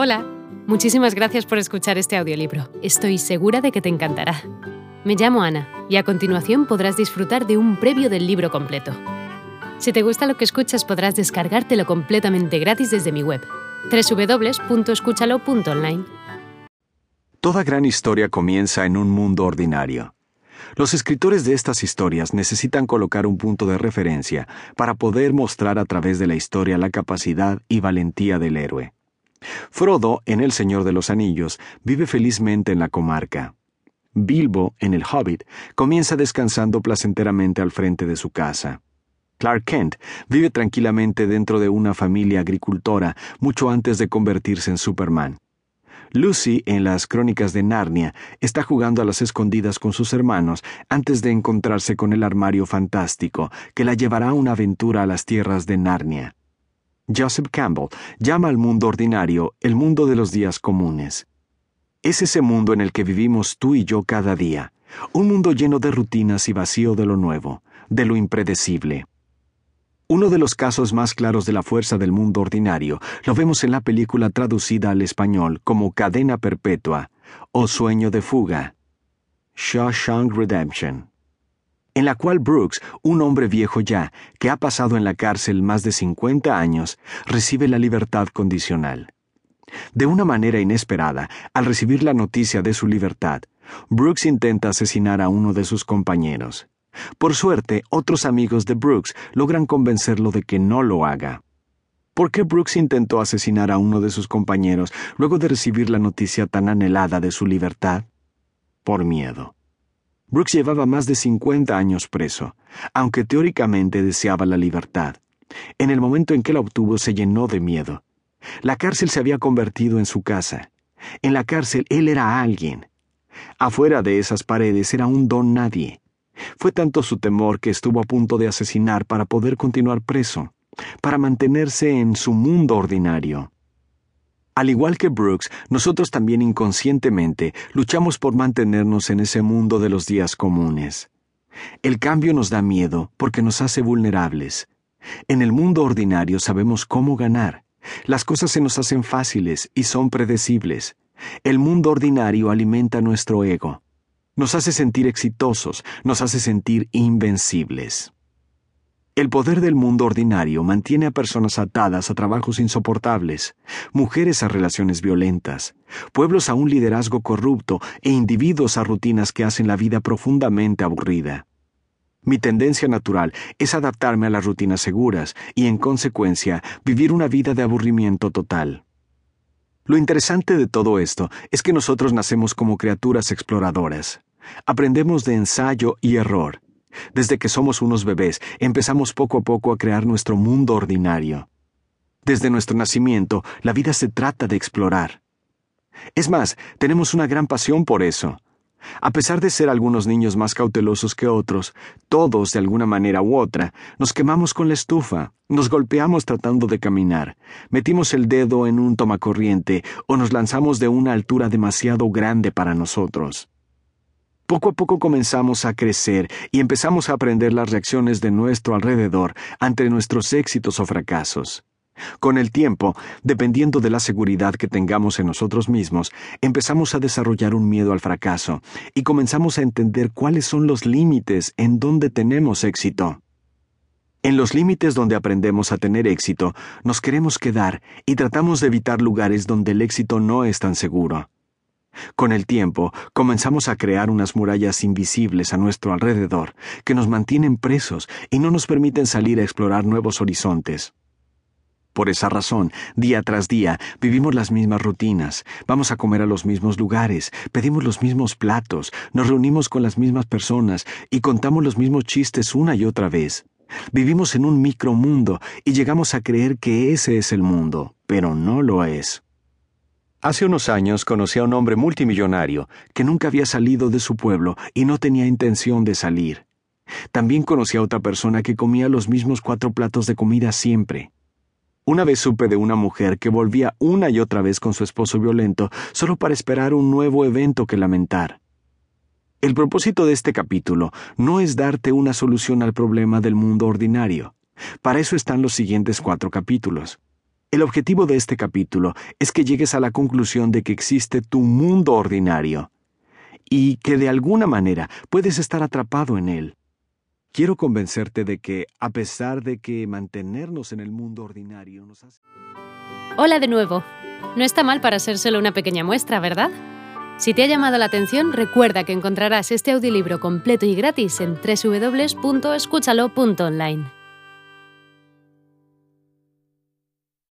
Hola, muchísimas gracias por escuchar este audiolibro. Estoy segura de que te encantará. Me llamo Ana y a continuación podrás disfrutar de un previo del libro completo. Si te gusta lo que escuchas podrás descargártelo completamente gratis desde mi web, www.escúchalo.online. Toda gran historia comienza en un mundo ordinario. Los escritores de estas historias necesitan colocar un punto de referencia para poder mostrar a través de la historia la capacidad y valentía del héroe. Frodo, en El Señor de los Anillos, vive felizmente en la comarca. Bilbo, en El Hobbit, comienza descansando placenteramente al frente de su casa. Clark Kent vive tranquilamente dentro de una familia agricultora mucho antes de convertirse en Superman. Lucy, en las Crónicas de Narnia, está jugando a las escondidas con sus hermanos antes de encontrarse con el armario fantástico que la llevará a una aventura a las tierras de Narnia. Joseph Campbell llama al mundo ordinario el mundo de los días comunes. Es ese mundo en el que vivimos tú y yo cada día, un mundo lleno de rutinas y vacío de lo nuevo, de lo impredecible. Uno de los casos más claros de la fuerza del mundo ordinario lo vemos en la película traducida al español como Cadena Perpetua o Sueño de Fuga, Shawshank Redemption, en la cual Brooks, un hombre viejo ya, que ha pasado en la cárcel más de 50 años, recibe la libertad condicional. De una manera inesperada, al recibir la noticia de su libertad, Brooks intenta asesinar a uno de sus compañeros. Por suerte, otros amigos de Brooks logran convencerlo de que no lo haga. ¿Por qué Brooks intentó asesinar a uno de sus compañeros luego de recibir la noticia tan anhelada de su libertad? Por miedo. Brooks llevaba más de 50 años preso, aunque teóricamente deseaba la libertad. En el momento en que la obtuvo se llenó de miedo. La cárcel se había convertido en su casa. En la cárcel él era alguien. Afuera de esas paredes era un don nadie. Fue tanto su temor que estuvo a punto de asesinar para poder continuar preso, para mantenerse en su mundo ordinario. Al igual que Brooks, nosotros también inconscientemente luchamos por mantenernos en ese mundo de los días comunes. El cambio nos da miedo porque nos hace vulnerables. En el mundo ordinario sabemos cómo ganar. Las cosas se nos hacen fáciles y son predecibles. El mundo ordinario alimenta nuestro ego nos hace sentir exitosos, nos hace sentir invencibles. El poder del mundo ordinario mantiene a personas atadas a trabajos insoportables, mujeres a relaciones violentas, pueblos a un liderazgo corrupto e individuos a rutinas que hacen la vida profundamente aburrida. Mi tendencia natural es adaptarme a las rutinas seguras y, en consecuencia, vivir una vida de aburrimiento total. Lo interesante de todo esto es que nosotros nacemos como criaturas exploradoras. Aprendemos de ensayo y error. Desde que somos unos bebés, empezamos poco a poco a crear nuestro mundo ordinario. Desde nuestro nacimiento, la vida se trata de explorar. Es más, tenemos una gran pasión por eso. A pesar de ser algunos niños más cautelosos que otros, todos, de alguna manera u otra, nos quemamos con la estufa, nos golpeamos tratando de caminar, metimos el dedo en un tomacorriente o nos lanzamos de una altura demasiado grande para nosotros. Poco a poco comenzamos a crecer y empezamos a aprender las reacciones de nuestro alrededor ante nuestros éxitos o fracasos. Con el tiempo, dependiendo de la seguridad que tengamos en nosotros mismos, empezamos a desarrollar un miedo al fracaso y comenzamos a entender cuáles son los límites en donde tenemos éxito. En los límites donde aprendemos a tener éxito, nos queremos quedar y tratamos de evitar lugares donde el éxito no es tan seguro. Con el tiempo, comenzamos a crear unas murallas invisibles a nuestro alrededor, que nos mantienen presos y no nos permiten salir a explorar nuevos horizontes. Por esa razón, día tras día, vivimos las mismas rutinas, vamos a comer a los mismos lugares, pedimos los mismos platos, nos reunimos con las mismas personas y contamos los mismos chistes una y otra vez. Vivimos en un micromundo y llegamos a creer que ese es el mundo, pero no lo es. Hace unos años conocí a un hombre multimillonario que nunca había salido de su pueblo y no tenía intención de salir. También conocí a otra persona que comía los mismos cuatro platos de comida siempre. Una vez supe de una mujer que volvía una y otra vez con su esposo violento solo para esperar un nuevo evento que lamentar. El propósito de este capítulo no es darte una solución al problema del mundo ordinario. Para eso están los siguientes cuatro capítulos. El objetivo de este capítulo es que llegues a la conclusión de que existe tu mundo ordinario y que de alguna manera puedes estar atrapado en él. Quiero convencerte de que, a pesar de que mantenernos en el mundo ordinario nos hace... Hola de nuevo. No está mal para ser solo una pequeña muestra, ¿verdad? Si te ha llamado la atención, recuerda que encontrarás este audiolibro completo y gratis en www.escúchalo.online.